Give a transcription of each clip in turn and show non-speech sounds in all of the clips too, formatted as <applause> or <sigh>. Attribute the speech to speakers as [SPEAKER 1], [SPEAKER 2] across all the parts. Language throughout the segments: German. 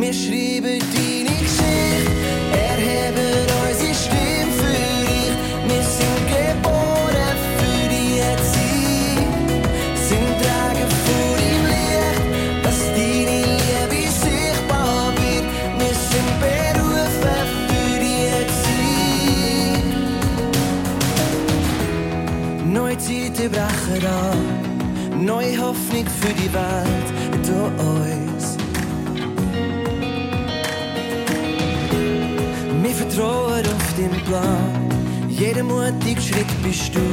[SPEAKER 1] mir schreiben die gitmiş dün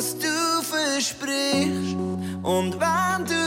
[SPEAKER 1] was du versprichst. Und wenn du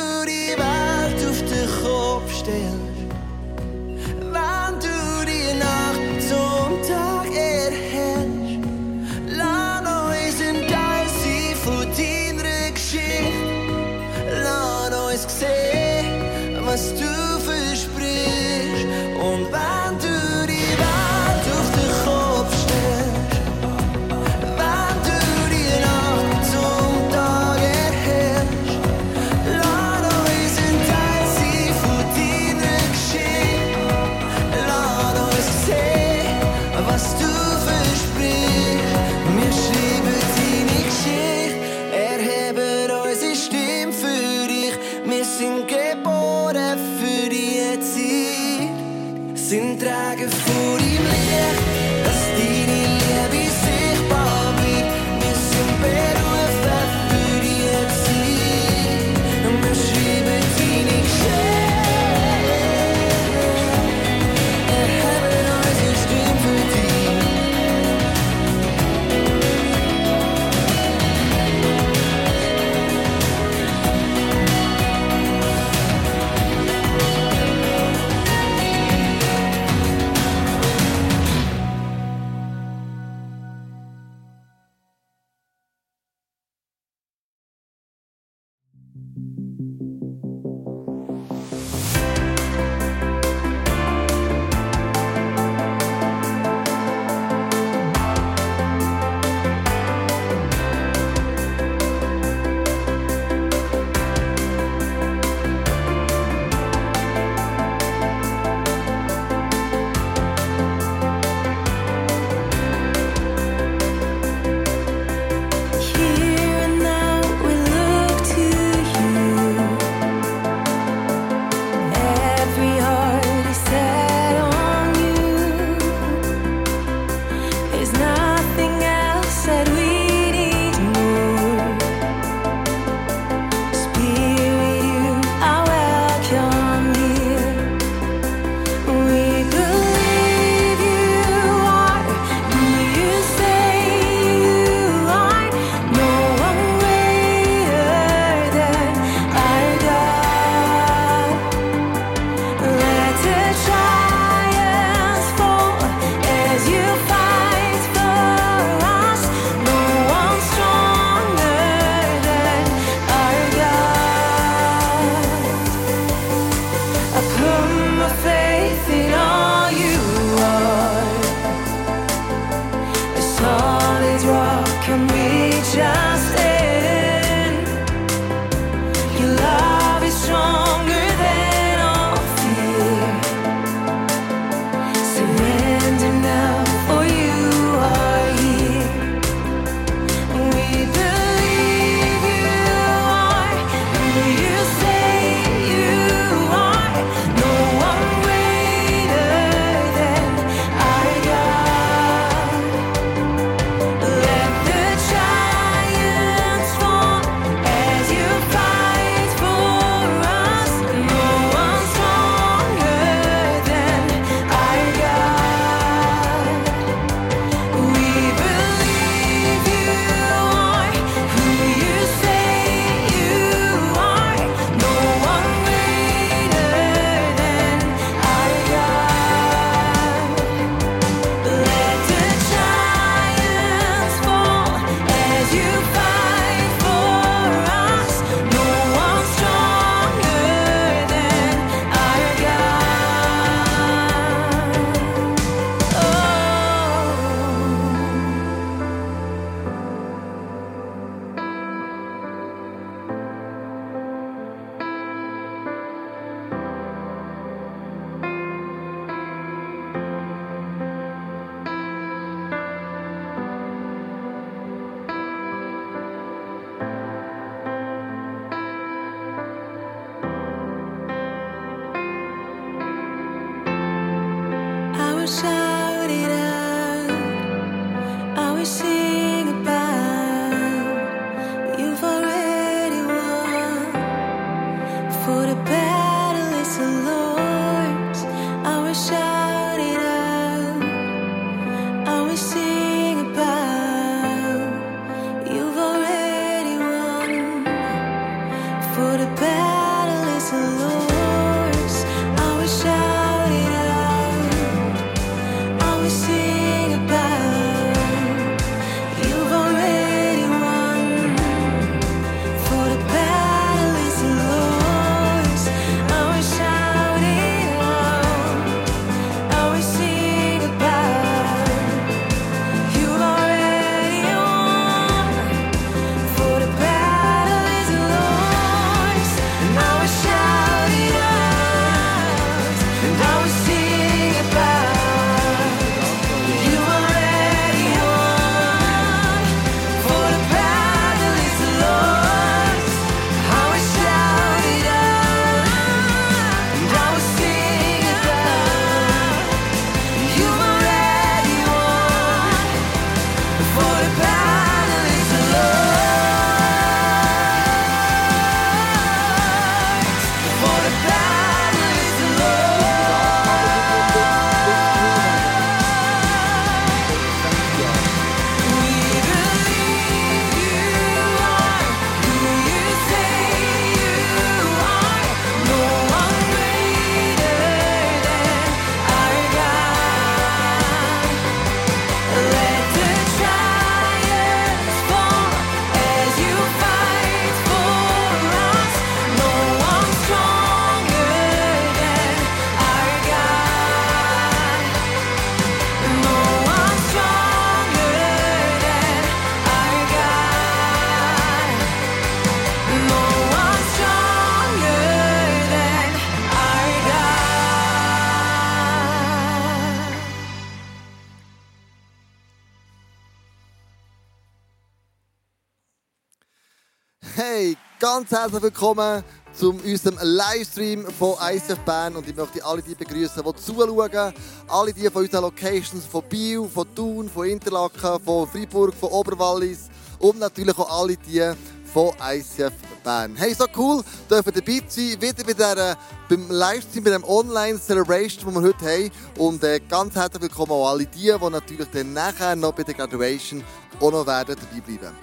[SPEAKER 2] Hey, ganz herzlich willkommen zu unserem Livestream von ICF Bern und ich möchte alle die begrüßen, die zuschauen. Alle die von unseren Locations, von Biel, von Thun, von Interlaken, von Freiburg, von Oberwallis und natürlich auch alle die von ICF Bern. Hey, so cool, dürfen dabei sein, wieder bei der, beim Livestream, bei dem Online-Celebration, die wir heute haben. Und äh, ganz herzlich willkommen auch alle die, die natürlich dann nachher noch bei der Graduation auch noch werden dabei bleiben.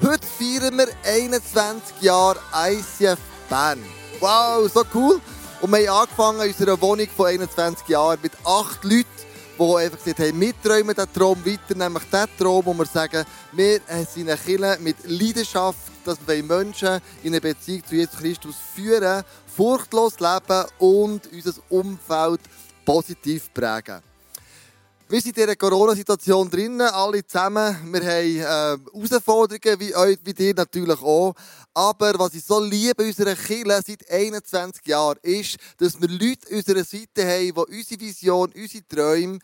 [SPEAKER 2] Heute feiern wir 21 Jahre ICF Bern. Wow, so cool. Und wir haben angefangen in unserer Wohnung von 21 Jahren mit acht Leuten, die einfach gesagt haben, wir träumen diesen Traum weiter, nämlich den Traum, wo wir sagen, wir sind eine mit Leidenschaft, dass wir Menschen in eine Beziehung zu Jesus Christus führen, furchtlos leben und unser Umfeld positiv prägen. Wir sind in dieser Corona-Situation drinnen, alle zusammen. Wir haben äh, Herausforderungen, wie euch, wie dir natürlich auch. Aber was ich so liebe in unserer Kirche seit 21 Jahren, ist, dass wir Leute an unserer Seite haben, die unsere Vision, unsere Träume,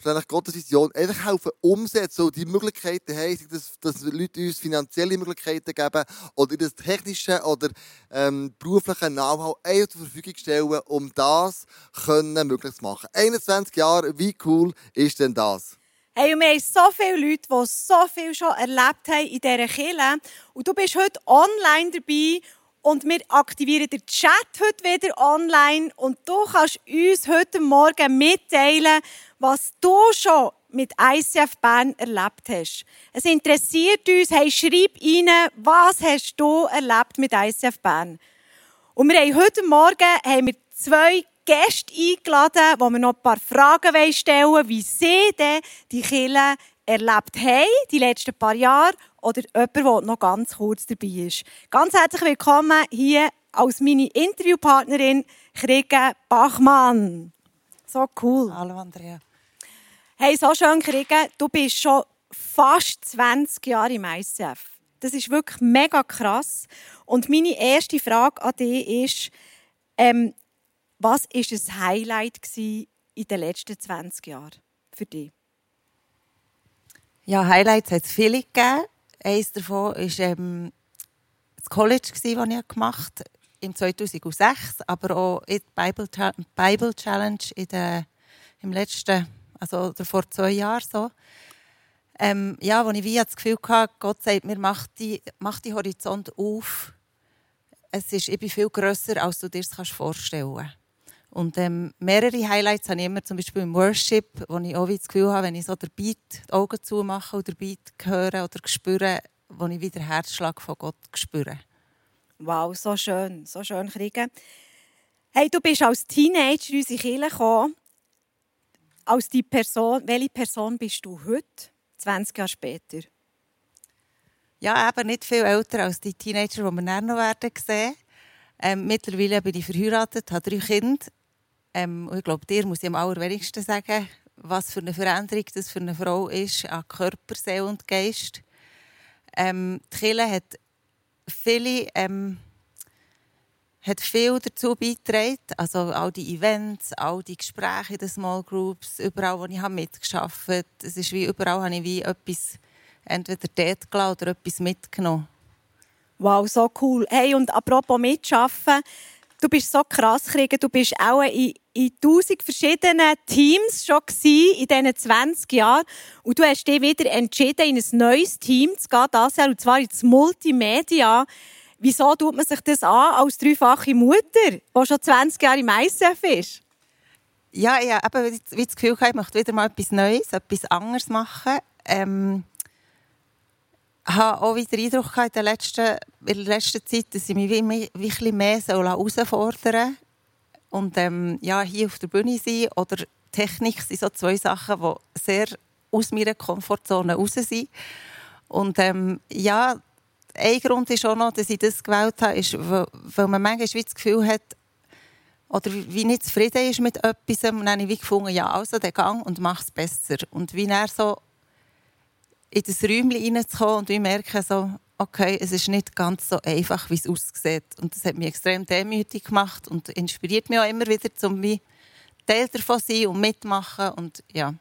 [SPEAKER 2] schlussendlich Gottes Vision, einfach helfen umsetzen und die Möglichkeiten haben, dass, dass Leute uns finanzielle Möglichkeiten geben oder das technische oder ähm, berufliche Know-how zur Verfügung stellen, um das können möglich zu machen. 21 Jahre, wie cool ist denn das?
[SPEAKER 3] Hey, und wir haben so viele Leute, die so viel schon erlebt haben in dieser Kirche. Und du bist heute online dabei und wir aktivieren den Chat heute wieder online. Und du kannst uns heute Morgen mitteilen, was du schon mit ICF Bern erlebt hast. Es interessiert uns. Hey, schreib rein, was hast du erlebt mit ICF Bern? Und wir haben heute Morgen haben wir zwei Gäste eingeladen, wo wir noch ein paar Fragen stellen wollen, wie sie denn die Kirche erlebt haben, die letzten paar Jahre, oder jemand, der noch ganz kurz dabei ist. Ganz herzlich willkommen hier als meine Interviewpartnerin Kriege Bachmann. So cool.
[SPEAKER 4] Hallo Andrea.
[SPEAKER 3] Hey, so schön, Kriege. Du bist schon fast 20 Jahre im ICF. Das ist wirklich mega krass. Und meine erste Frage an dich ist, ähm, was war ein Highlight in den letzten 20 Jahren für dich?
[SPEAKER 4] Ja, Highlights hat es viele gegeben. Eines davon war ähm, das College, das ich gemacht habe, im 2006, aber auch die Bible, Bible Challenge in der, im letzten, also vor zwei Jahren so. Ähm, ja, wo ich wie das Gefühl hatte, Gott sagt mir, mach die, mach die Horizont auf. Es ist, ich bin viel grösser, als du dir das vorstellen kannst. Und ähm, mehrere Highlights habe ich immer, zum Beispiel im Worship, wo ich auch das Gefühl habe, wenn ich so den Beat, die Augen zumache oder den Beat höre oder spüre, wo ich wieder den Herzschlag von Gott spüre.
[SPEAKER 3] Wow, so schön, so schön kriegen. Hey, du bist als Teenager in unsere Kirche gekommen. Als die Person, welche Person bist du heute, 20 Jahre später?
[SPEAKER 4] Ja, eben nicht viel älter als die Teenager, die wir dann noch werden sehen. Ähm, mittlerweile bin ich verheiratet, habe drei Kinder ähm, ich glaube, dir muss ich am allerwenigsten sagen, was für eine Veränderung das für eine Frau ist an Körper, Seele und Geist. Ähm, die Kirche hat viele ähm, hat viel dazu beigetragen. Also all die Events, all die Gespräche in den Small Groups, überall, wo ich mitgearbeitet habe. Es ist wie überall habe ich wie etwas entweder dort gelassen oder etwas mitgenommen.
[SPEAKER 3] Wow, so cool. Hey, und apropos mitschaffen, du bist so krass, Kriegen. Du bist auch in, in tausend verschiedenen Teams schon in diesen 20 Jahren. Und du hast dich wieder entschieden, in ein neues Team zu gehen, das und zwar ins Multimedia. Wieso tut man sich das an als dreifache Mutter, die schon 20 Jahre im ISF ist?
[SPEAKER 4] Ja, ja, eben, wie das Gefühl habe, ich möchte wieder mal etwas Neues, etwas anderes machen. Ähm, habe auch wieder den Eindruck in der letzten, in der letzten Zeit, dass ich mich wirklich mehr herausfordern soll. Und ähm, ja, hier auf der Bühne sein oder Technik sind so zwei Sachen, die sehr aus meiner Komfortzone raus sind. Und ähm, ja, ein Grund ist auch noch, dass ich das gewählt habe, ist, weil man manchmal das Gefühl hat, oder wie nicht zufrieden ist mit etwas, und dann habe ich wie gefunden, ja, also der Gang und mach es besser. Und wie er so in das Räumchen reinzukommen und ich merke so, okay, es ist nicht ganz so einfach, wie es aussieht. Und das hat mich extrem demütig gemacht und inspiriert mich auch immer wieder, um wie Teil davon zu sein und mitmachen und ja.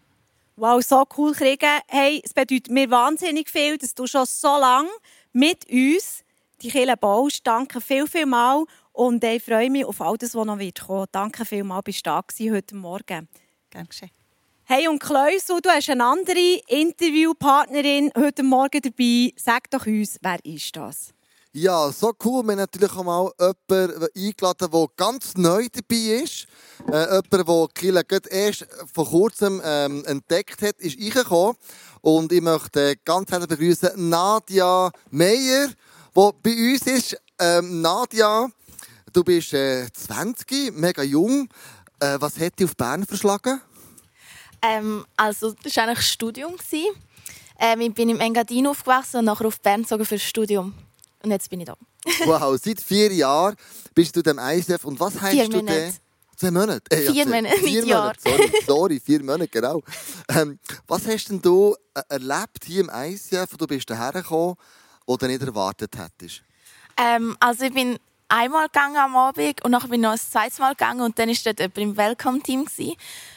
[SPEAKER 3] Wow, so cool kriegen. Hey, es bedeutet mir wahnsinnig viel, dass du schon so lange mit uns die Kirche baust. Danke viel, viel mal. Und ich freue mich auf all das, was noch wird kommen. Danke viel mal, bist du da heute Morgen.
[SPEAKER 4] Gern geschehen.
[SPEAKER 3] Hey und Kleusel, du hast eine andere Interviewpartnerin heute Morgen dabei. Sag doch uns, wer ist das?
[SPEAKER 2] Ja, so cool. Wir haben natürlich auch mal jemanden eingeladen, der ganz neu dabei ist. Äh, jemand, der Kille gerade erst vor kurzem ähm, entdeckt hat, ist reingekommen. Und ich möchte ganz herzlich begrüßen Nadia Meyer, die bei uns ist. Ähm, Nadia, du bist äh, 20, mega jung. Äh, was hat dich auf Bern verschlagen?
[SPEAKER 5] Ähm, also, das war eigentlich Studium. Ähm, ich bin im Engadin aufgewachsen und nachher auf Bern gezogen für das Studium. Und jetzt bin ich da.
[SPEAKER 2] Wow, seit vier Jahren bist du dem ISF. Und was heißt
[SPEAKER 5] Vier
[SPEAKER 2] du
[SPEAKER 5] Monate.
[SPEAKER 2] denn? Zwei Monate? Äh,
[SPEAKER 5] Vier
[SPEAKER 2] zwei-
[SPEAKER 5] Monate, <laughs>
[SPEAKER 2] vier
[SPEAKER 5] nicht Jahr.
[SPEAKER 2] Monate. Sorry, sorry, vier Monate, genau. Ähm, was hast denn du äh, erlebt hier im ICF, wo du bist hierher gekommen, wo du nicht erwartet hättest?
[SPEAKER 5] Ähm, also, ich bin einmal gegangen am Abend und nachher bin ich noch ein zweites Mal gegangen und dann war dort jemand im Welcome-Team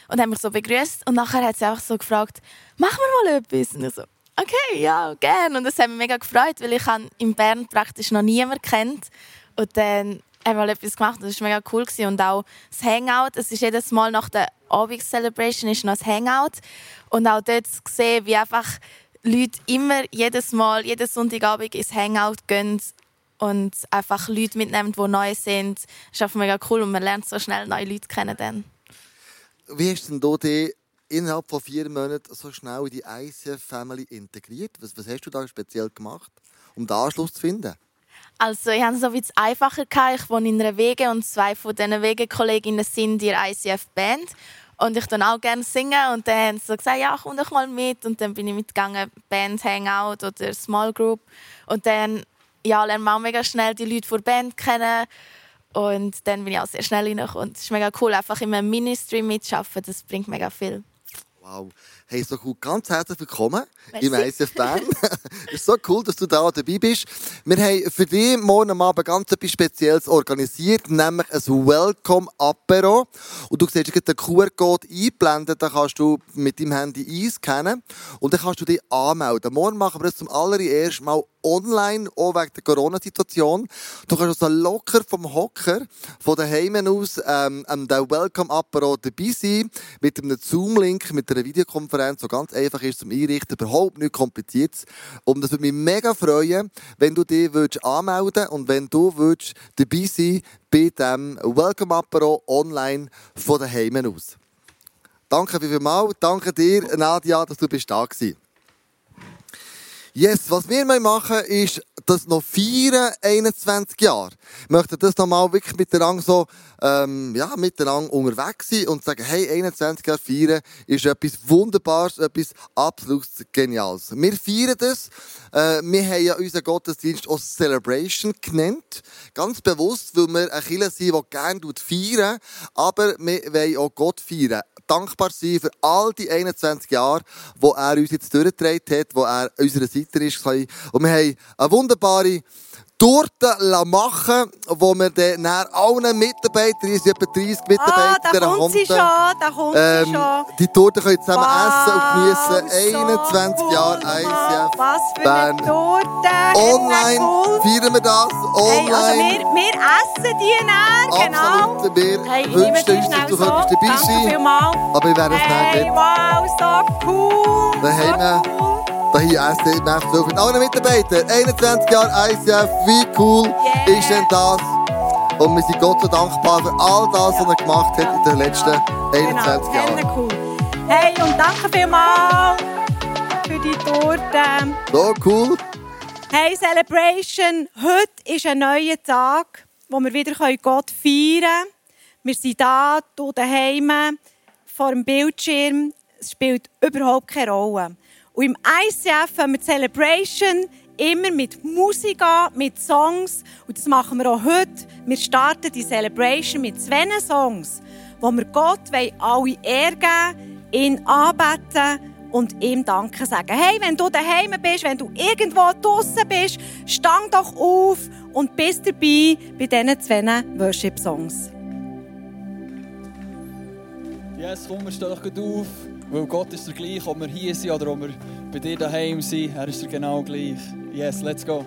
[SPEAKER 5] und hat mich so begrüßt und nachher hat sie einfach so gefragt, machen wir mal etwas? Und ich so, okay, ja, gerne. Und das hat mich mega gefreut, weil ich in Bern praktisch noch niemanden kennt und dann haben wir etwas gemacht und das war mega cool. Gewesen. Und auch das Hangout, es ist jedes Mal nach der Abend-Celebration ist noch das Hangout und auch dort zu sehen, wie einfach Leute immer jedes Mal, jeden Sonntagabend ins Hangout gehen und einfach Leute mitnehmen, die neu sind. Ist einfach mega cool und man lernt so schnell neue Leute kennen. Dann.
[SPEAKER 2] Wie hast denn du dich innerhalb von vier Monaten so schnell in die ICF-Family integriert? Was, was hast du da speziell gemacht, um den Anschluss zu finden?
[SPEAKER 5] Also ich hatte es so bisschen einfacher. Gehabt. Ich wohne in einer Wege und zwei von diesen Wegekolleginnen sind in ICF-Band. Und ich dann auch gerne singen und dann haben sie gesagt, ja, komm doch mal mit. Und dann bin ich mitgegangen, Band Hangout oder Small Group. Und dann ja, lernt man auch mega schnell die Leute von der Band kennen. Und dann bin ich auch sehr schnell reingekommen. Und es ist mega cool, einfach in einem Ministry mitzuarbeiten. Das bringt mega viel.
[SPEAKER 2] Wow. Hey, so cool. Ganz herzlich willkommen
[SPEAKER 5] Merci.
[SPEAKER 2] im ICF Bern. Es <laughs> ist so cool, dass du da dabei bist. Wir haben für dich morgen Abend ganz etwas Spezielles organisiert, nämlich ein Welcome Apero. Und du siehst gerade den QR-Code einblenden, da kannst du mit deinem Handy einscannen und dann kannst du dich anmelden. Morgen machen wir das zum allerersten Mal online, auch wegen der Corona-Situation. Du kannst also locker vom Hocker, von daheim aus, ähm, am Welcome Apero dabei sein, mit einem Zoom-Link, mit einer Videokonferenz, so ganz einfach ist zum Einrichten, überhaupt nicht kompliziert. Und das würde mich mega freuen, wenn du dich würdest anmelden und wenn du würdest dabei sein bei dem Welcome Apero online von daheim aus. Danke vielmals, danke dir, Nadia, dass du bist da warst. Yes, was wir machen ist das noch feiern, 21 Jahre. Wir möchten das nochmal wirklich miteinander so, ähm, ja, miteinander unterwegs sein und sagen, hey, 21 Jahre feiern ist etwas Wunderbares, etwas absolut Geniales. Wir feiern das. Äh, wir haben ja unseren Gottesdienst auch Celebration genannt. Ganz bewusst, weil wir eine Kirche sind, die gerne feiern, aber wir wollen auch Gott feiern dankbar sein für all die 21 Jahre, wo er uns jetzt durchgetragen hat, wo er an unserer Seite ist. Und wir haben eine wunderbare Torte machen wo wir dann allen Mitarbeitern, es sind etwa 30
[SPEAKER 3] Ah,
[SPEAKER 2] Mitarbeiter
[SPEAKER 3] da
[SPEAKER 2] in dieser
[SPEAKER 3] kommt sie schon, da kommt sie
[SPEAKER 2] ähm,
[SPEAKER 3] schon.
[SPEAKER 2] die Torte können zusammen essen und
[SPEAKER 3] Wow,
[SPEAKER 2] genießen.
[SPEAKER 3] so
[SPEAKER 2] 21
[SPEAKER 3] cool,
[SPEAKER 2] Jahre
[SPEAKER 3] Mann.
[SPEAKER 2] ICF.
[SPEAKER 3] Was für
[SPEAKER 2] Bern.
[SPEAKER 3] eine Torte.
[SPEAKER 2] Online
[SPEAKER 3] Cool.
[SPEAKER 2] feiern wir das.
[SPEAKER 3] Hey, also
[SPEAKER 2] Online.
[SPEAKER 3] wir, wir essen die näher, genau.
[SPEAKER 2] Absolut. Wir
[SPEAKER 3] Hey,
[SPEAKER 2] wünschen
[SPEAKER 3] sie
[SPEAKER 2] uns, dass du
[SPEAKER 3] so.
[SPEAKER 2] dabei sein. Aber wir werden es
[SPEAKER 3] Hey,
[SPEAKER 2] nicht.
[SPEAKER 3] wow, so cool.
[SPEAKER 2] Da haben wir-
[SPEAKER 3] so cool.
[SPEAKER 2] Hier so mit allen Mitarbeitern. 21 Jahre ICF, wie cool
[SPEAKER 3] Yeah.
[SPEAKER 2] ist denn das? Und wir sind Gott so dankbar für all das, was er gemacht hat in den letzten 21
[SPEAKER 3] genau,
[SPEAKER 2] Jahren.
[SPEAKER 3] cool. Hey, und danke vielmals für die Torte.
[SPEAKER 2] So cool.
[SPEAKER 3] Hey Celebration, heute ist ein neuer Tag, wo wir wieder Gott feiern können. Wir sind da, du daheim, vor dem Bildschirm. Es spielt überhaupt keine Rolle. Und im ICF haben wir Celebration immer mit Musik an, mit Songs. Und das machen wir auch heute. Wir starten die Celebration mit zwei Songs, wo wir Gott alle Ehre geben, ihn anbeten und ihm Danke sagen. Hey, wenn du daheim bist, wenn du irgendwo draußen bist, stand doch auf und bist dabei bei diesen zwei Worship-Songs.
[SPEAKER 6] Yes, komm, stehen doch gut auf, weil Gott ist der gleich, ob wir hier sind oder ob wir bei dir daheim sind. Er ist der genau gleich. Yes, let's go.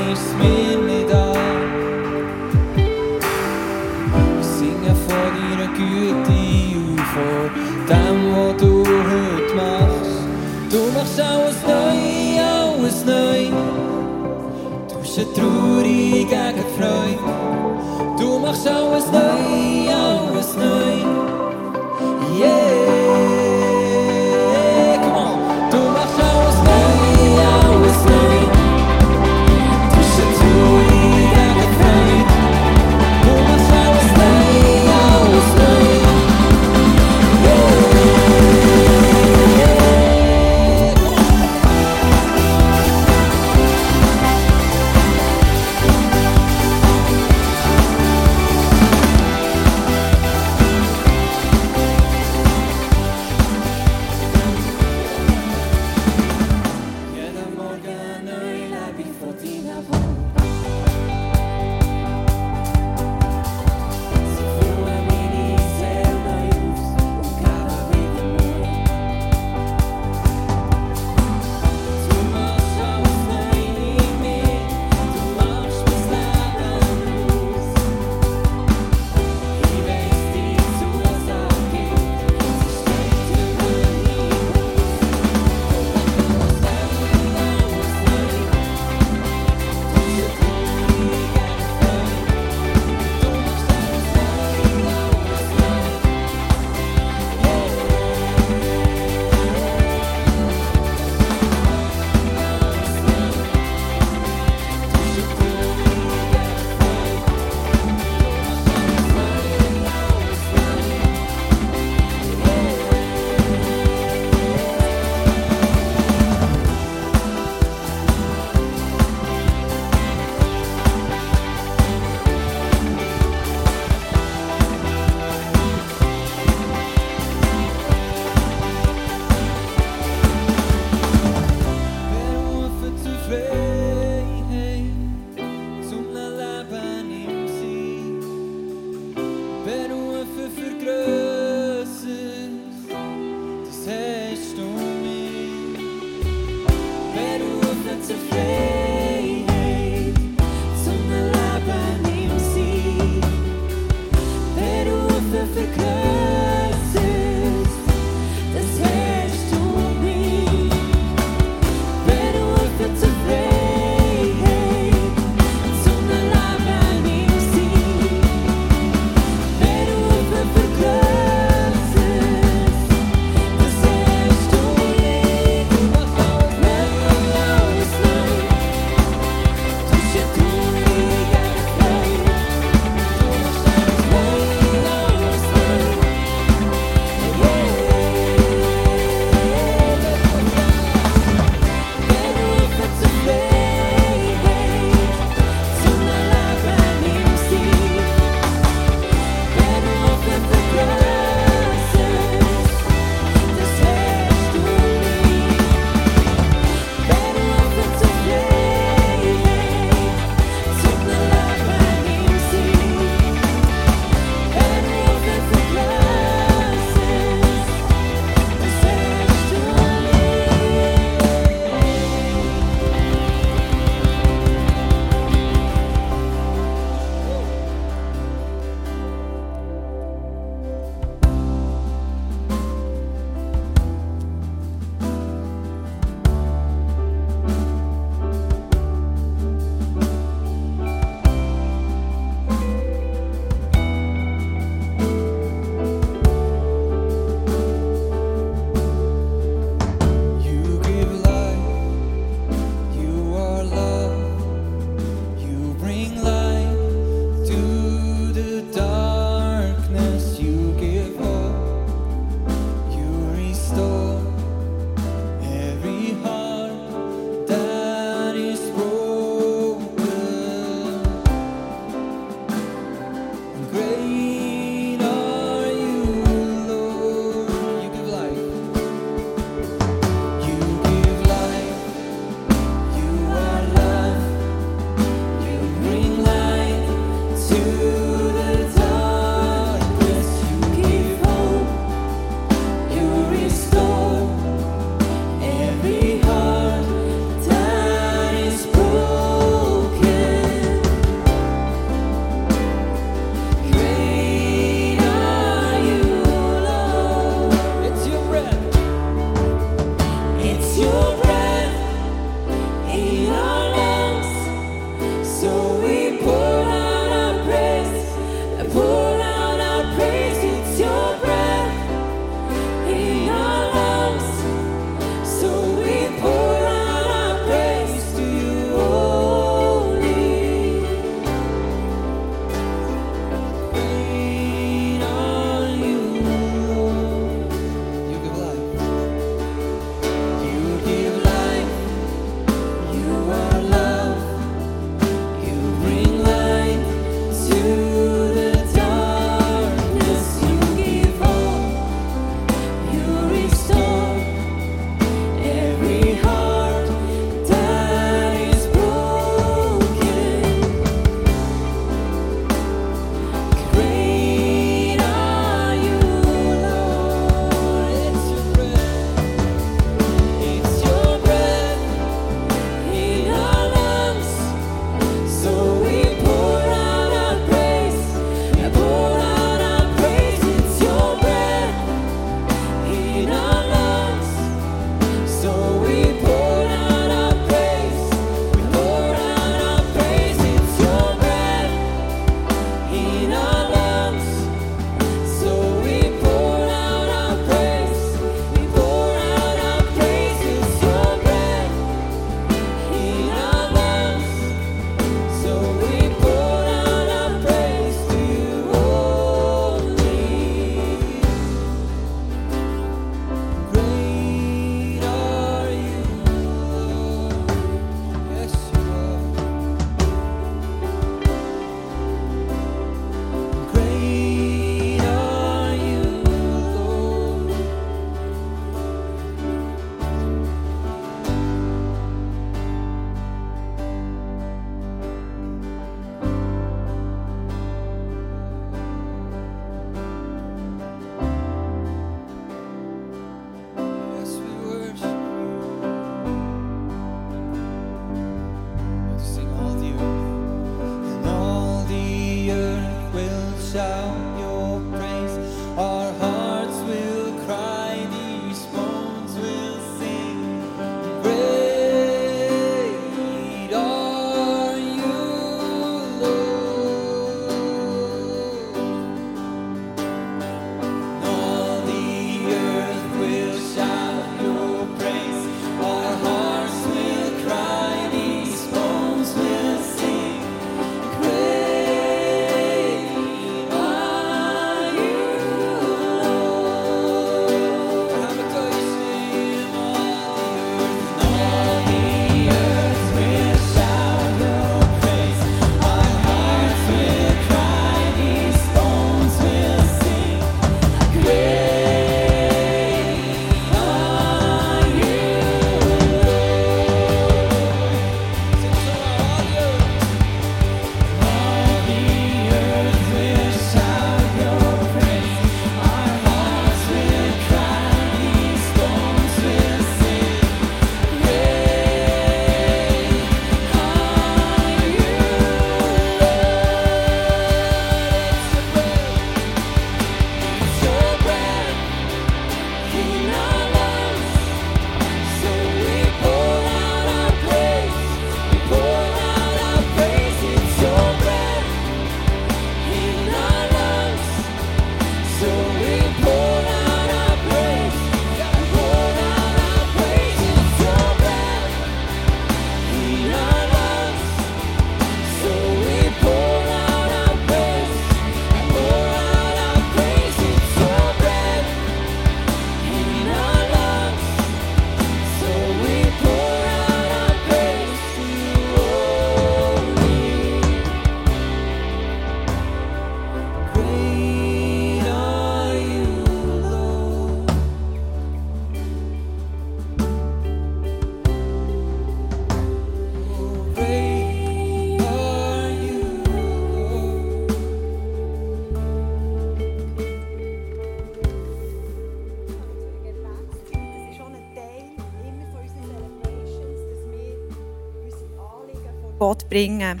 [SPEAKER 3] Bringen.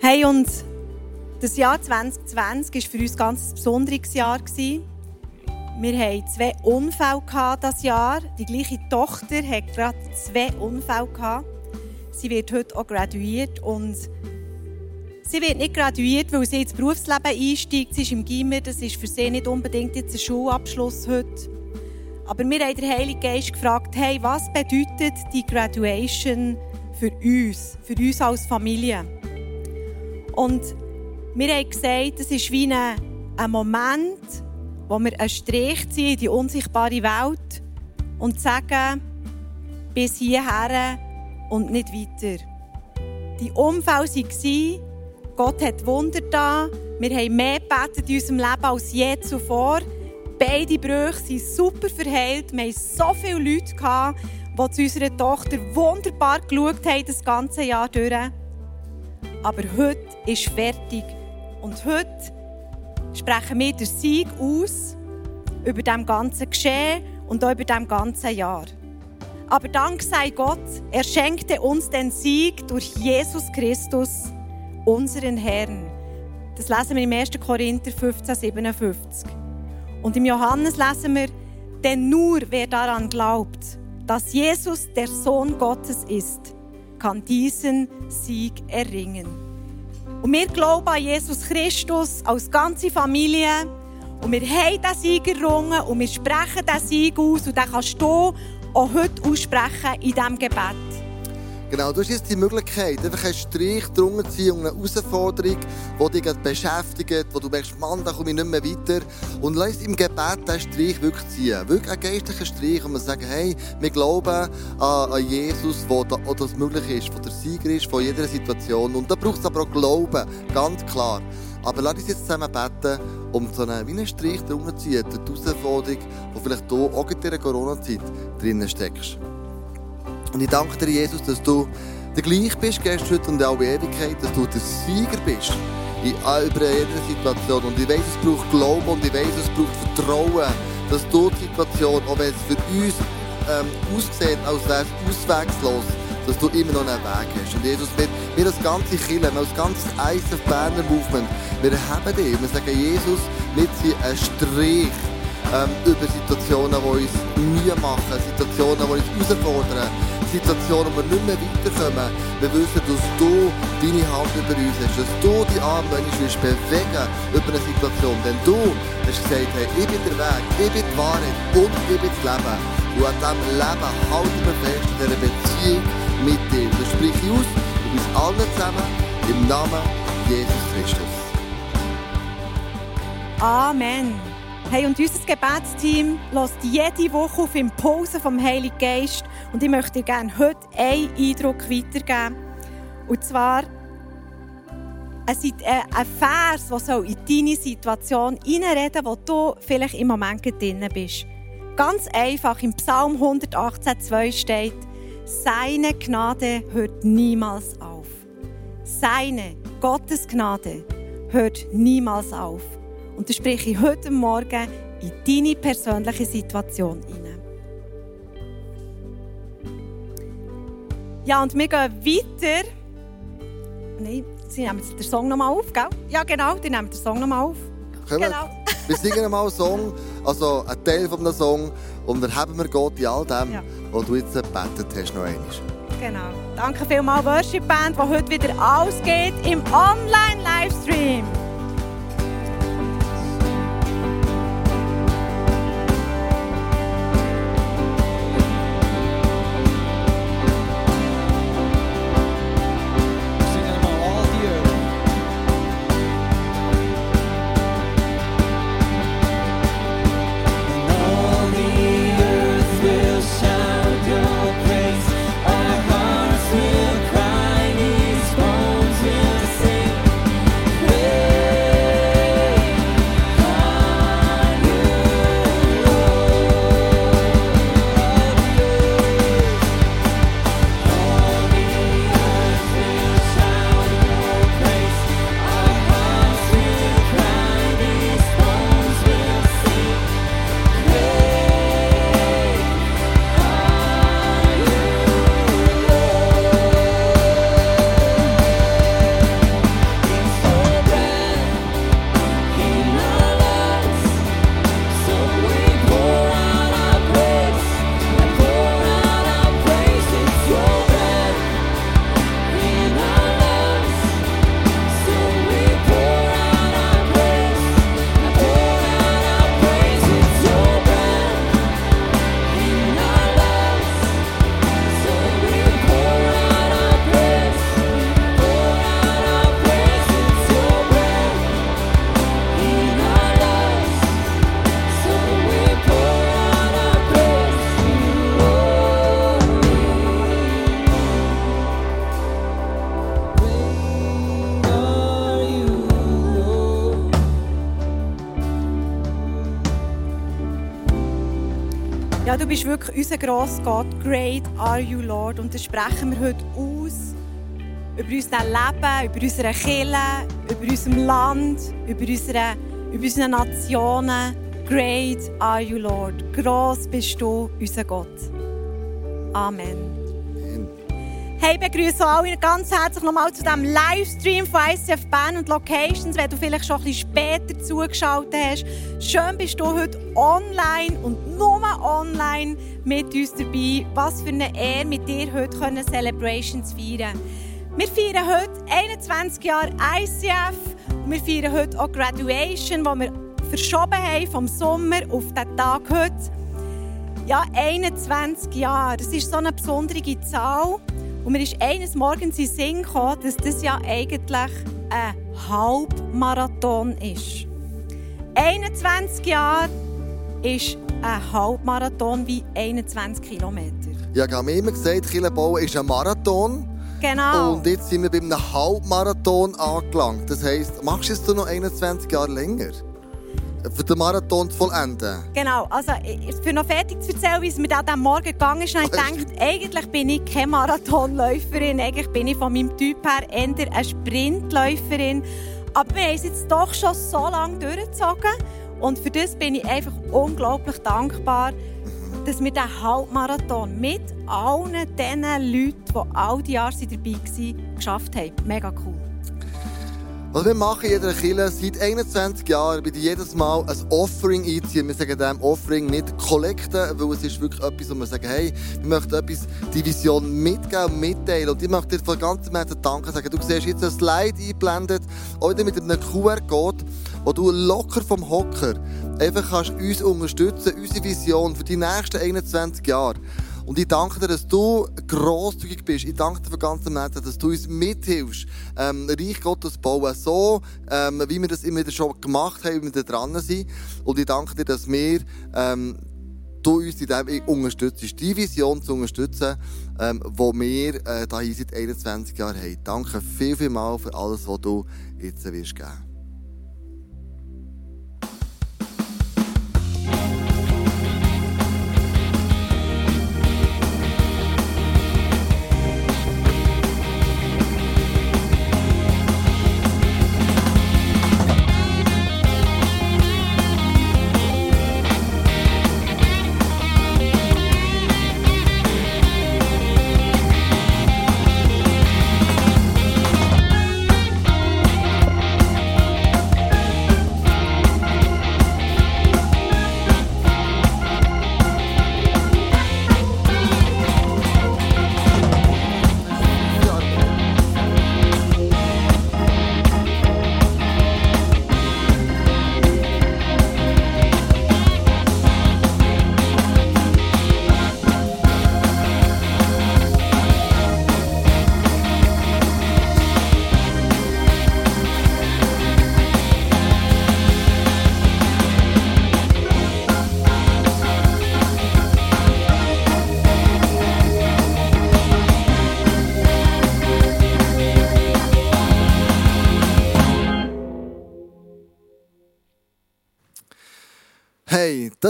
[SPEAKER 3] Hey, und das Jahr 2020 war für uns ganz ein besonderes Jahr. Wir hatten zwei Unfälle dieses Jahr. Die gleiche Tochter hat gerade zwei Unfälle. Sie wird heute auch graduiert und sie wird nicht graduiert, weil sie ins Berufsleben einsteigt. Sie ist im Gimmer, das ist für sie nicht unbedingt jetzt ein Schulabschluss heute. Aber wir haben den Heiligen Geist gefragt, hey, was bedeutet die Graduation für uns, für uns als Familie? Und wir haben gesagt, es ist wie ein, ein Moment, wo wir einen Strich ziehen in die unsichtbare Welt und sagen, bis hierher und nicht weiter. Die Unfälle waren, Gott hat Wunder da. Wir haben mehr gebetet in unserem Leben als je zuvor. Beide Brüche sind super verheilt. Wir hatten so viele Leute, die zu unserer Tochter wunderbar geschaut haben, das ganze Jahr durch. Aber heute ist fertig. Und heute sprechen wir den Sieg aus über dem ganzen Geschehen und auch über dem ganzen Jahr. Aber Dank sei Gott, er schenkte uns den Sieg durch Jesus Christus, unseren Herrn. Das lesen wir im 1. Korinther 15, 57. Und im Johannes lesen wir, denn nur wer daran glaubt, dass Jesus der Sohn Gottes ist, kann diesen Sieg erringen. Und wir glauben an Jesus Christus als ganze Familie. Und wir haben diesen Sieg errungen und wir sprechen diesen Sieg aus. Und den kannst du auch heute aussprechen in diesem Gebet.
[SPEAKER 2] Genau, du hast jetzt die Möglichkeit, einfach einen Strich drunter zu ziehen eine Herausforderung, die dich beschäftigt, wo du merkst, Mann, da komme ich nicht mehr weiter. Und lass im Gebet diesen Strich wirklich ziehen. Wirklich einen geistlichen Strich, und wir sagen, hey, wir glauben an, Jesus, wo da, wo das möglich ist, wo der Sieger ist von jeder Situation. Und da braucht es aber auch Glauben, ganz klar. Aber lass uns jetzt zusammen beten, um so einen, einen Strich drunter zu ziehen, die Herausforderung, die vielleicht du auch in dieser Corona-Zeit drinnen steckst. Und ich danke dir, Jesus, dass du der gleich bist, gestern, heute und auch in Ewigkeit, dass du der Sieger bist in all- jeder Situation. Und ich weiß, es braucht Glauben und ich weiß, es braucht Vertrauen, dass du die Situation, auch wenn es für uns ähm, aussieht, als wäre es auswegslos, dass du immer noch einen Weg hast. Und Jesus, wir, wir das ganze Killen, wir das ganze ISF Berner Movement, wir haben dich. Wir sagen, Jesus, wir ziehen einen Strich ähm, über Situationen, die uns Mühe machen, Situationen, die uns herausfordern, Situationen, wo wir nicht mehr weiterkommen. Wir wissen, dass du deine Hand über uns hast, dass du die Arme willst bewegen über eine Situation. Denn du hast gesagt, hey, ich bin der Weg, ich bin die Wahrheit und ich bin das Leben. Und an diesem Leben halten wir fest in dieser Beziehung mit dir. Das spreche ich aus und uns allen zusammen im Namen Jesus Christus.
[SPEAKER 3] Amen. Hey, und unser Gebetsteam lässt jede Woche auf Impulse vom Heiligen Geist. Und ich möchte dir gerne heute einen Eindruck weitergeben. Und zwar ist ein Vers, der in deine Situation hineinreden wo du vielleicht im Moment drin bist. Ganz einfach, im Psalm 118,2 steht, seine Gnade hört niemals auf. Seine, Gottes Gnade, hört niemals auf. Und das spreche ich heute Morgen in deine persönliche Situation hinein. Ja, und wir gehen weiter. Nein, sie nehmen den Song nochmal auf, gell? Ja, genau, die nehmen den Song nochmal auf.
[SPEAKER 2] Kommt.
[SPEAKER 3] Genau. <laughs>
[SPEAKER 2] Wir singen mal einen Song, also einen Teil von einem Song, und dann haben wir Gott in all dem,
[SPEAKER 3] Ja.
[SPEAKER 2] was du jetzt gebetet hast, noch einmal.
[SPEAKER 3] Genau. Danke vielmals, Worship Band, die heute wieder ausgeht im Online-Livestream. Du bist wirklich unser grosser Gott. Great are you, Lord. Und das sprechen wir heute aus. Über unser Leben, über unsere Kirche, über unser Land, über unsere, über unsere Nationen. Great are you, Lord. Gross bist du, unser Gott. Amen. Hey, begrüße alle ganz herzlich nochmal zu diesem Livestream von ICF Bern und Locations, wenn du vielleicht schon ein bisschen später zugeschaltet hast. Schön bist du heute online und nur online mit uns dabei. Was für eine Ehre, mit dir heute können Celebrations feiern Wir feiern heute 21 Jahre ICF und wir feiern heute auch Graduation, wo wir verschoben haben vom Sommer auf den Tag heute. Ja, 21 Jahre, das ist so eine besondere Zahl. Und mir ist eines Morgens in Sinn gekommen, dass das ja eigentlich ein Halbmarathon ist. 21 Jahre ist ein Halbmarathon wie 21 Kilometer.
[SPEAKER 2] Ja, ich habe immer gesagt, Kirchenbau ist ein Marathon.
[SPEAKER 3] Genau.
[SPEAKER 2] Und jetzt sind wir bei einem Halbmarathon angelangt. Das heisst, machst du es noch 21 Jahre länger? Für den Marathon zu vollenden?
[SPEAKER 3] Genau, also ich- für noch fertig zu erzählen, wie es mir dann am Morgen gegangen ist, habe ich gedacht, eigentlich bin ich keine Marathonläuferin, eigentlich bin ich von meinem Typ her eher eine Sprintläuferin. Aber wir haben es jetzt doch schon so lange durchgezogen und für das bin ich einfach unglaublich dankbar, dass wir diesen Halbmarathon mit allen diesen Leuten, die all die Jahre dabei waren, geschafft haben. Mega cool.
[SPEAKER 2] Was wir machen in jeder Kirche seit 21 Jahren, bei jedes Mal ein Offering einziehen. Wir sagen dem Offering nicht Kollekte, weil es ist wirklich etwas, wo wir sagen, hey, wir möchten etwas, die Vision mitgeben mitteilen. Und ich möchte dir von ganzem Herzen danken sagen. Du siehst jetzt ein Slide eingeblendet, wieder mit einem QR-Code, wo du locker vom Hocker einfach kannst uns unterstützen, unsere Vision für die nächsten 21 Jahre. Und ich danke dir, dass du grosszügig bist. Ich danke dir von ganzem Herzen, dass du uns mithilfst, ähm, Reich Gottes zu bauen. So, ähm, wie wir das immer schon gemacht haben, wie wir da dran sind. Und ich danke dir, dass wir, ähm, du uns in dem unterstützt, die Vision zu unterstützen, ähm, wo wir äh, hier seit 21 Jahren haben. Danke viel, viel mal für alles, was du jetzt wirst geben.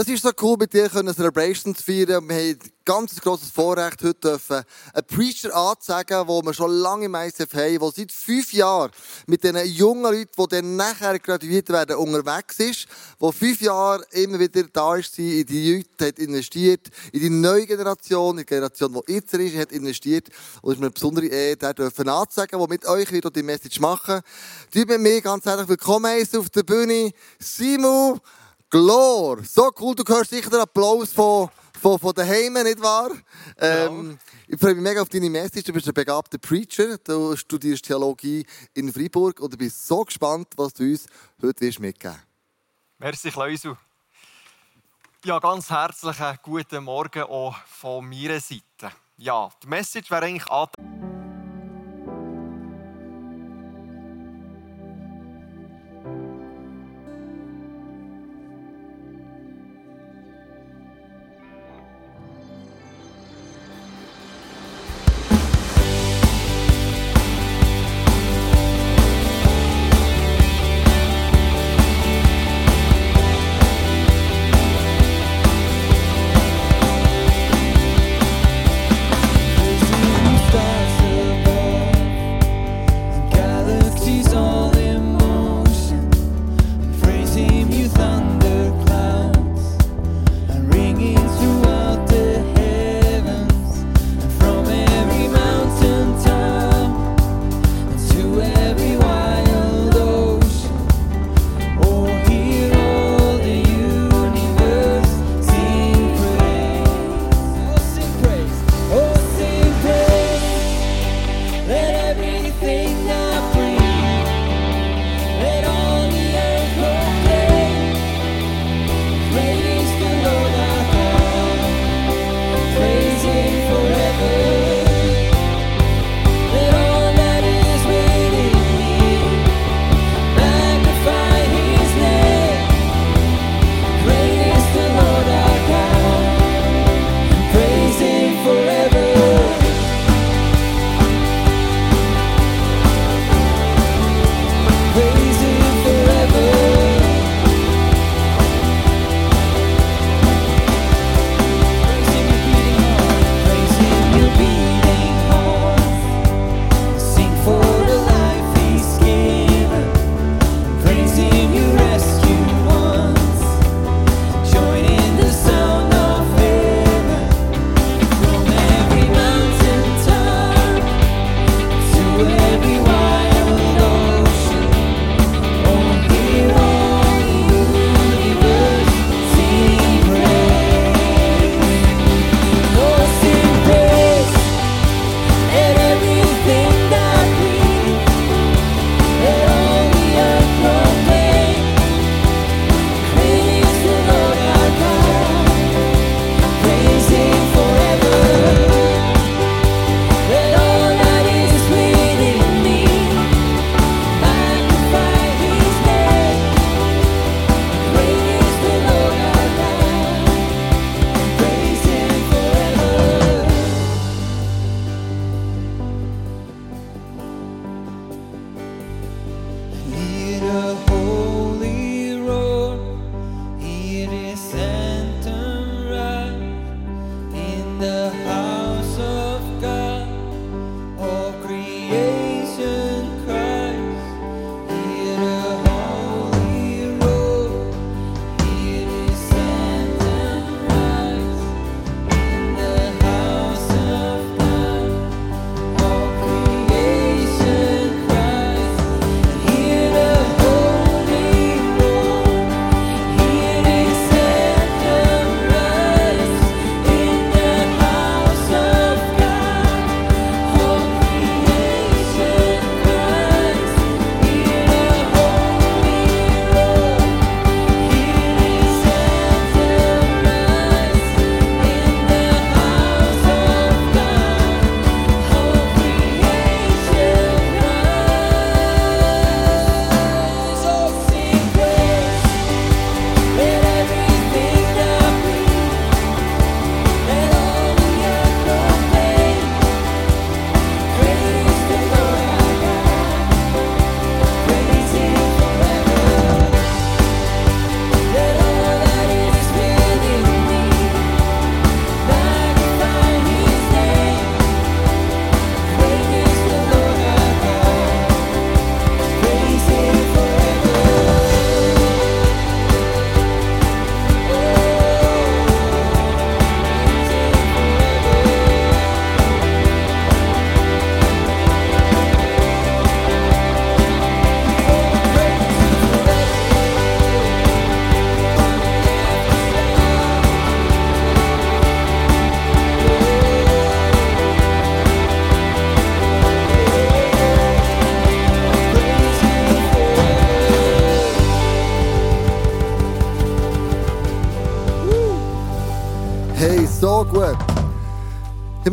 [SPEAKER 2] Das ist so cool, mit dir können Celebrations feiern. Wir haben ein ganz grosses Vorrecht, heute dürfen einen Preacher anzeigen, den wir schon lange im ICF haben, der seit fünf Jahren mit diesen jungen Leuten, die dann nachher graduiert werden, unterwegs ist, der fünf Jahre immer wieder da ist, in die Leute hat investiert, in die neue Generation, in die Generation, die jetzt ist, hat investiert. Und es ist mir eine besondere Ehre, den dürfen anzeigen, der mit euch wieder die Message machen. Mit mir ganz herzlich willkommen auf der Bühne, Simon Glor. So cool, du hörst sicher den Applaus von, von, von daheim, nicht wahr? Ähm, ich freue mich mega auf deine Message. Du bist ein begabter Preacher. Du studierst Theologie in Freiburg und ich bin so gespannt, was du uns heute wirst mitgeben
[SPEAKER 7] Merci, Kleusel. Ja, ganz herzlichen guten Morgen auch von meiner Seite. Ja, die Message wäre eigentlich an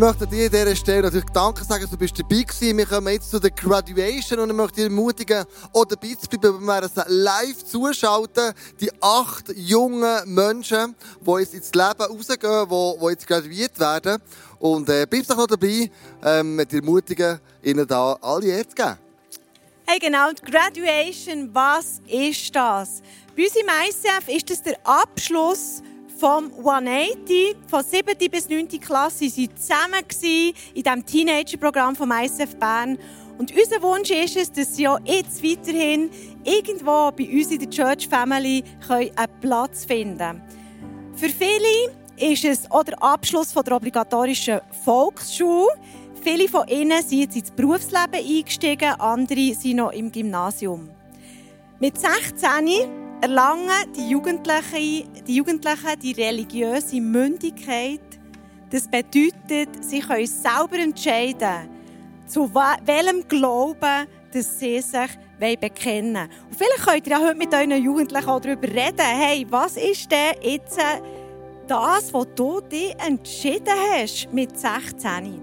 [SPEAKER 2] möchte dir an dieser Stelle natürlich Danke sagen, du bist dabei gewesen. Wir kommen jetzt zu der Graduation und ich möchte dich ermutigen, auch dabei zu bleiben. Wir werden es live zuschalten. Die acht jungen Menschen, die jetzt ins Leben rausgehen, die, die jetzt graduiert werden. Und äh, bleib doch noch dabei, ähm, mit ermutigen, ihnen da alle Ehre zu geben.
[SPEAKER 3] Hey, genau, die Graduation, was ist das? Bei uns im ICF ist das der Abschluss vom 180, von 7. bis 9. Klasse. Sie waren zusammen gewesen in diesem Teenager-Programm vom ICF Bern. Und unser Wunsch ist es, dass sie auch jetzt weiterhin irgendwo bei uns in der Church Family einen Platz finden können. Für viele ist es auch der Abschluss der obligatorischen Volksschule. Viele von ihnen sind jetzt ins Berufsleben eingestiegen, andere sind noch im Gymnasium. Mit 16 erlangen die Jugendlichen die, Jugendlichen die religiöse Mündigkeit. Das bedeutet, sie können selber entscheiden, zu welchem Glauben dass sie sich bekennen wollen. Und vielleicht könnt ihr ja heute mit euren Jugendlichen auch darüber reden. Hey, was ist denn jetzt äh, das, was du dich entschieden hast mit 16?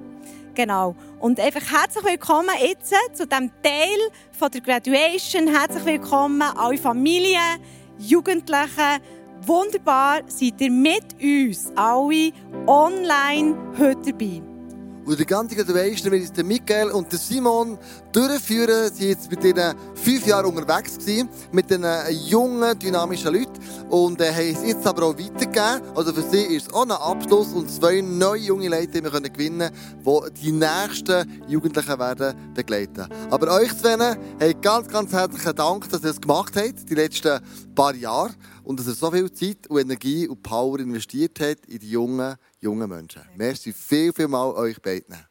[SPEAKER 3] Genau. Und einfach herzlich willkommen jetzt zu dem Teil von der Graduation. Herzlich willkommen alle Familien, Jugendlichen. Wunderbar, seid ihr mit uns alle online heute dabei.
[SPEAKER 2] Und die ganze Graduation wird der Michael und Simon durchführen. Sie sind jetzt mit ihnen fünf Jahre unterwegs gewesen, mit den jungen, dynamischen Leuten. Und äh, haben es jetzt aber auch weitergegeben. Also für sie ist es auch ein Abschluss und zwei neue junge Leute, die wir können gewinnen können, die die nächsten Jugendlichen werden begleiten. Aber euch zwei, hey, ganz, ganz herzlichen Dank, dass ihr es gemacht habt, die letzten paar Jahre. Und dass ihr so viel Zeit und Energie und Power investiert habt in die jungen, jungen Menschen. Merci viel, viel mal euch beiden.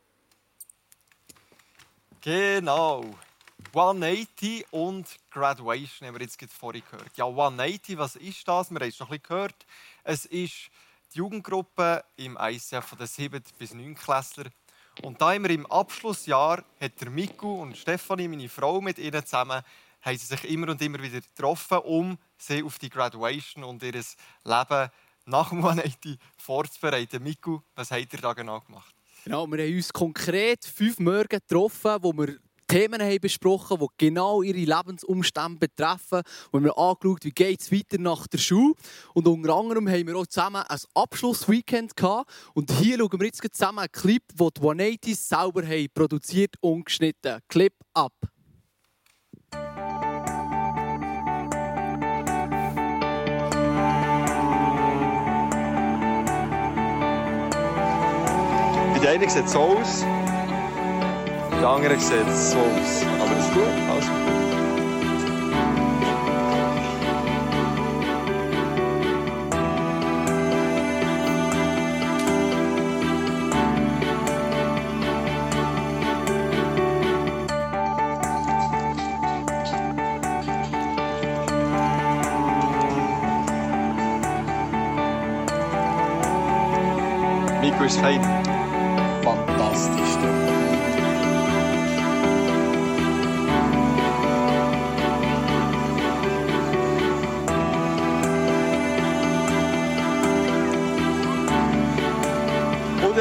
[SPEAKER 7] Genau. 180 und Graduation haben wir jetzt gerade vorhin gehört. Ja, 180, was ist das? Wir haben es schon ein bisschen gehört. Es ist die Jugendgruppe im ICF von den 7. bis 9. Klässler. Und da wir im Abschlussjahr, hat der Miku und Stefanie, meine Frau, mit ihnen zusammen, haben sie sich immer und immer wieder getroffen, um sie auf die Graduation und ihr Leben nach dem 180 vorzubereiten. Miku, was habt ihr da genau gemacht?
[SPEAKER 8] Genau, wir haben uns konkret fünf Morgen getroffen, wo wir Themen haben besprochen, die genau ihre Lebensumstände betreffen. Wir haben angeschaut, wie geht es weiter nach der Schule. Und unter anderem haben wir auch zusammen ein Abschlussweekend gehabt. Und hier schauen wir jetzt zusammen einen Clip, den die 180 selber haben produziert und geschnitten. Clip ab.
[SPEAKER 7] Bei den einen sieht es so aus, bei den anderen sieht es. Aber ist gut.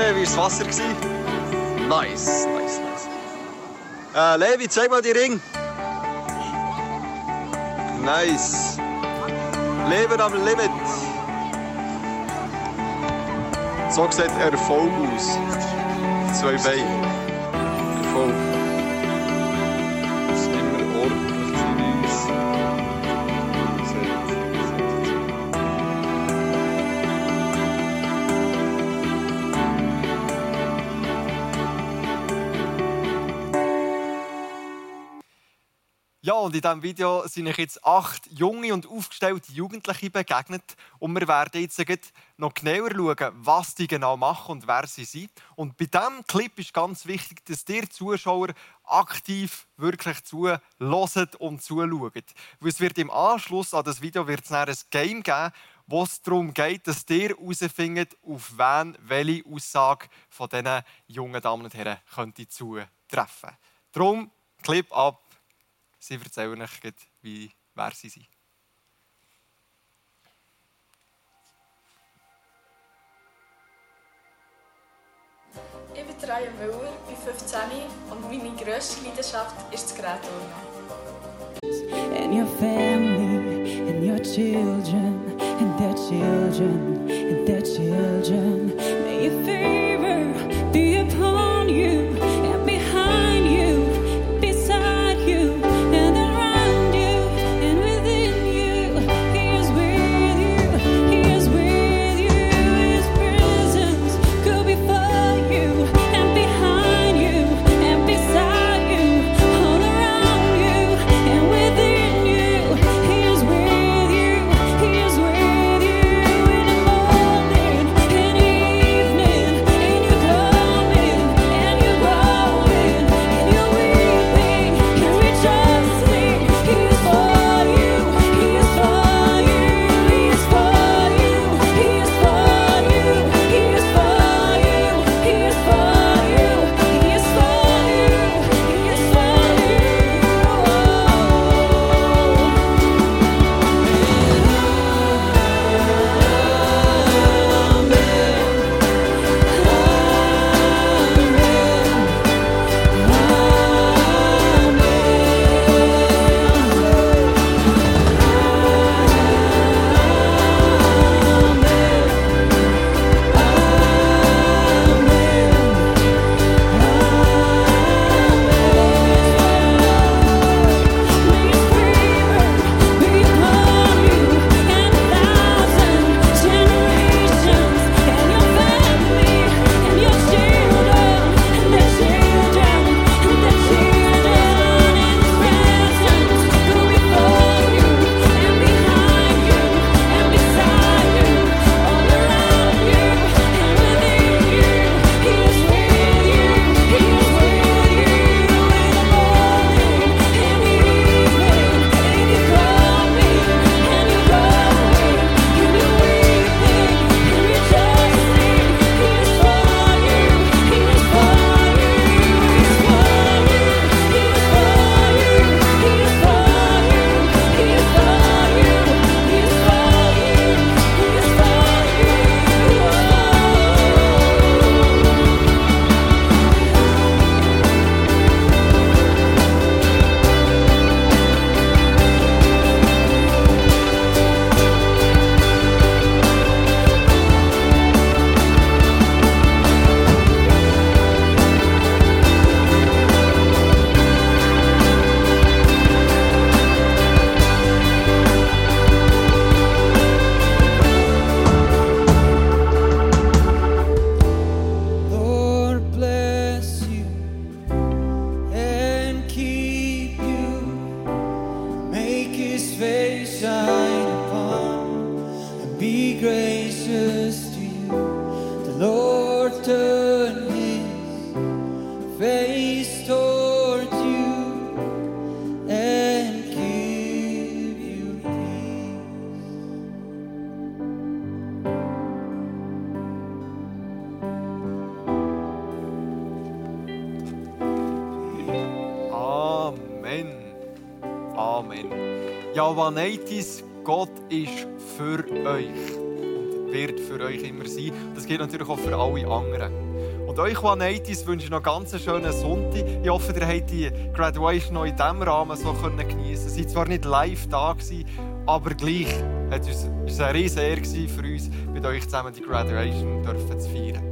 [SPEAKER 7] Äh, wie war Wasser? Nice, nice, nice. Äh, Levi, zeig mal die Ring. Nice. Leben am Limit. So sieht Erfolg aus. Zwei Beine. Erfolg. Und in diesem Video sind euch jetzt acht junge und aufgestellte Jugendliche begegnet. Und wir werden jetzt noch genauer schauen, was die genau machen und wer sie sind. Und bei diesem Clip ist ganz wichtig, dass ihr Zuschauer aktiv wirklich zuhört und zuschaut. Weil es wird im Anschluss an das Video wird es ein Game geben, wo es darum geht, dass ihr herausfindet, auf wen welche Aussage von diesen jungen Damen und Herren könnte zutreffen. Darum, Clip ab. Sie erzählen euch, wie, wer sie sind.
[SPEAKER 9] Ich bin Raya Müller, bin 15 und meine grösste Leidenschaft ist das Gerätturnen.
[SPEAKER 10] and your family and your children and their children and their children.
[SPEAKER 7] Ja, Vaneitis, Gott ist für euch und wird für euch immer sein. Das gilt natürlich auch für alle anderen. Und euch Vaneitis wünsche ich noch ganz einen schönen Sonntag. Ich hoffe, ihr habt die Graduation noch in diesem Rahmen so können geniessen. Sie waren zwar nicht live da, aber gleich hat es es eine riesige Ehre für uns, mit euch zusammen die Graduation zu feiern.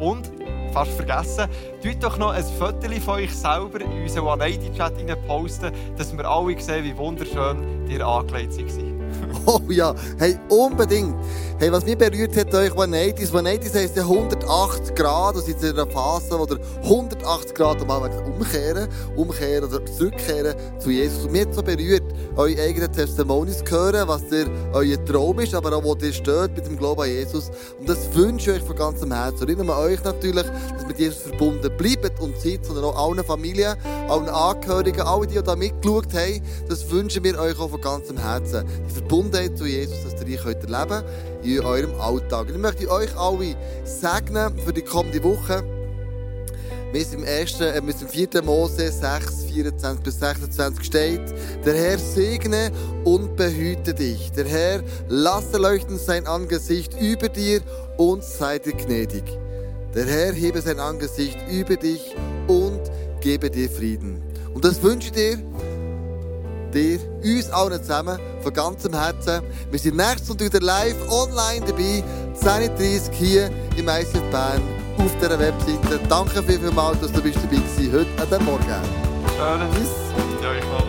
[SPEAKER 7] Und, fast vergessen, tut doch noch ein Foto von euch selber in unseren One-80-Chat posten, dass wir alle sehen, wie wunderschön ihr angelegt waren. <laughs>
[SPEAKER 2] Oh ja, hey, unbedingt. Hey, was mich berührt hat, euch 180s. 180s heisst ja 180 Grad. Das ist in einer Phase, wo ihr 180 Grad mal umkehren, umkehren oder zurückkehren zu Jesus. Und hat so berührt, eure eigenen Testimonies zu hören, was der, euer Traum ist, aber auch wo ihr steht mit dem Glauben an Jesus. Und das wünsche ich euch von ganzem Herzen. Und nicht nur euch natürlich, dass mit Jesus verbunden bleibt und seid, sondern auch allen Familien, allen Angehörigen, alle, die da mitgeschaut haben. Das wünschen wir euch auch von ganzem Herzen. Die Verbundenheit zu Jesus, dass ihr könnt erleben in eurem Alltag. Ich möchte euch alle segnen für die kommende Woche. Wir sind im, ersten, äh, wir sind im 4. Mose 6, 24 bis 26 steht, der Herr segne und behüte dich. Der Herr lasse leuchten sein Angesicht über dir und sei dir gnädig. Der Herr hebe sein Angesicht über dich und gebe dir Frieden. Und das wünsche ich dir, dir, uns allen zusammen, von ganzem Herzen. Wir sind nächstes Sonntag wieder live online dabei, 10.30 Uhr hier im ICF Bern auf dieser Webseite. Danke vielmals, dass du bist dabei gewesen, heute an diesem Morgen.
[SPEAKER 7] Schön. Ja, ich auch.